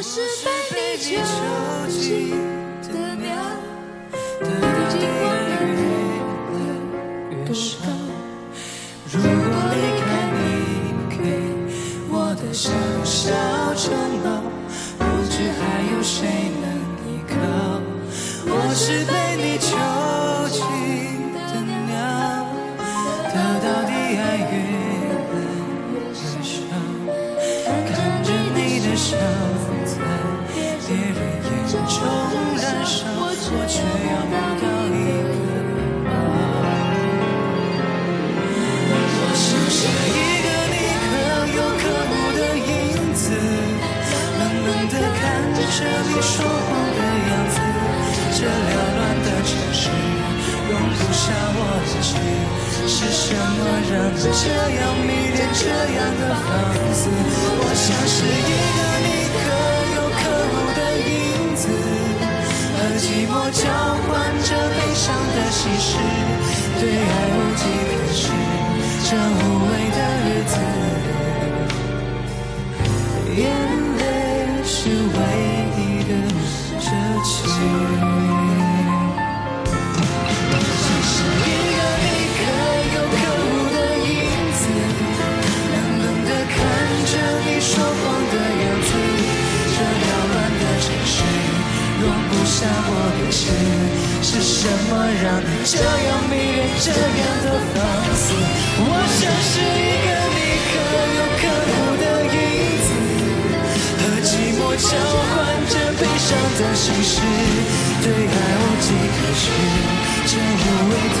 我是被你囚禁的鸟，得到的爱越来越高。如果离开？你给我的小小城堡，不知还有谁能依靠。我是被你囚禁的鸟，得到的爱越来越少，看着你的笑我却要不到一个抱。我剩下一个你可有可无的影子，冷冷地看着你说谎的样子。这缭乱的城市容不下我的心，是什么让你这样迷恋这样的放肆？我像是一个你可寂寞交换着悲伤的心事，对爱无计可施，这无味的日子，眼泪是唯一的奢侈。我的心，是什么让你这样迷恋这样的放肆？我像是一个你可有可无的影子，和寂寞交换着悲伤的心事，对爱无计可施，这无味的